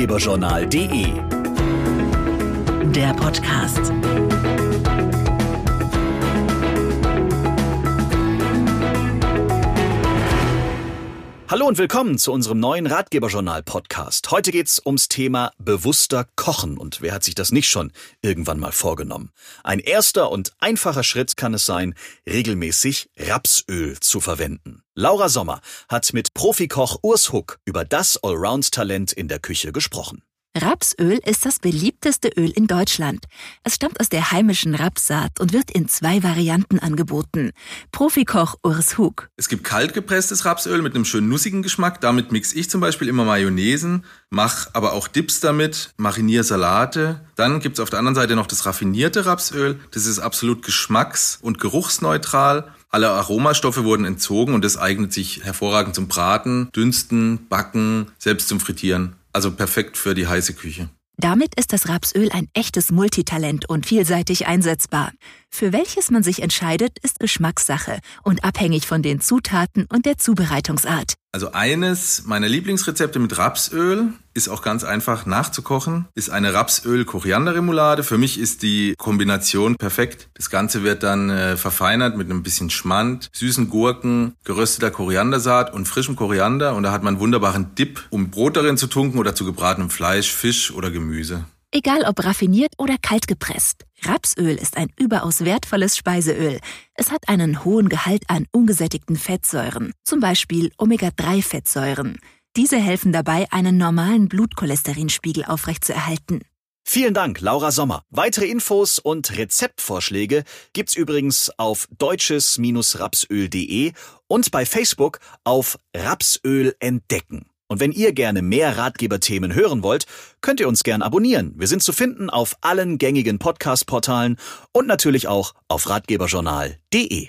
ratgeberjournal.de. Der Podcast. Hallo und willkommen zu unserem neuen Ratgeberjournal-Podcast. Heute geht's ums Thema bewusster Kochen und wer hat sich das nicht schon irgendwann mal vorgenommen? Ein erster und einfacher Schritt kann es sein, regelmäßig Rapsöl zu verwenden. Laura Sommer hat mit Profikoch Urs Huck über das Allround-Talent in der Küche gesprochen. Rapsöl ist das beliebteste Öl in Deutschland. Es stammt aus der heimischen Rapssaat und wird in zwei Varianten angeboten. Profikoch Urs Hug. Es gibt kaltgepresstes Rapsöl mit einem schönen nussigen Geschmack. Damit mixe ich zum Beispiel immer Mayonnaisen, mache aber auch Dips damit, mariniere Salate. Dann gibt's auf der anderen Seite noch das raffinierte Rapsöl. Das ist absolut geschmacks- und geruchsneutral. Alle Aromastoffe wurden entzogen und das eignet sich hervorragend zum Braten, Dünsten, Backen, selbst zum Frittieren. Also perfekt für die heiße Küche. Damit ist das Rapsöl ein echtes Multitalent und vielseitig einsetzbar. Für welches man sich entscheidet, ist Geschmackssache und abhängig von den Zutaten und der Zubereitungsart. Also eines meiner Lieblingsrezepte mit Rapsöl ist auch ganz einfach nachzukochen, ist eine Rapsöl-Koriander-Remoulade. Für mich ist die Kombination perfekt. Das Ganze wird dann äh, verfeinert mit einem bisschen Schmand, süßen Gurken, gerösteter Koriandersaat und frischem Koriander. Und da hat man wunderbaren Dip, um Brot darin zu tunken oder zu gebratenem Fleisch, Fisch oder Gemüse. Egal ob raffiniert oder kalt gepresst. Rapsöl ist ein überaus wertvolles Speiseöl. Es hat einen hohen Gehalt an ungesättigten Fettsäuren, zum Beispiel Omega-3-Fettsäuren. Diese helfen dabei, einen normalen Blutcholesterinspiegel aufrechtzuerhalten. Vielen Dank, Laura Sommer. Weitere Infos und Rezeptvorschläge gibt's übrigens auf deutsches-rapsöl.de und bei Facebook auf Rapsöl entdecken. Und wenn ihr gerne mehr Ratgeberthemen hören wollt, könnt ihr uns gern abonnieren. Wir sind zu finden auf allen gängigen Podcast-Portalen und natürlich auch auf ratgeberjournal.de.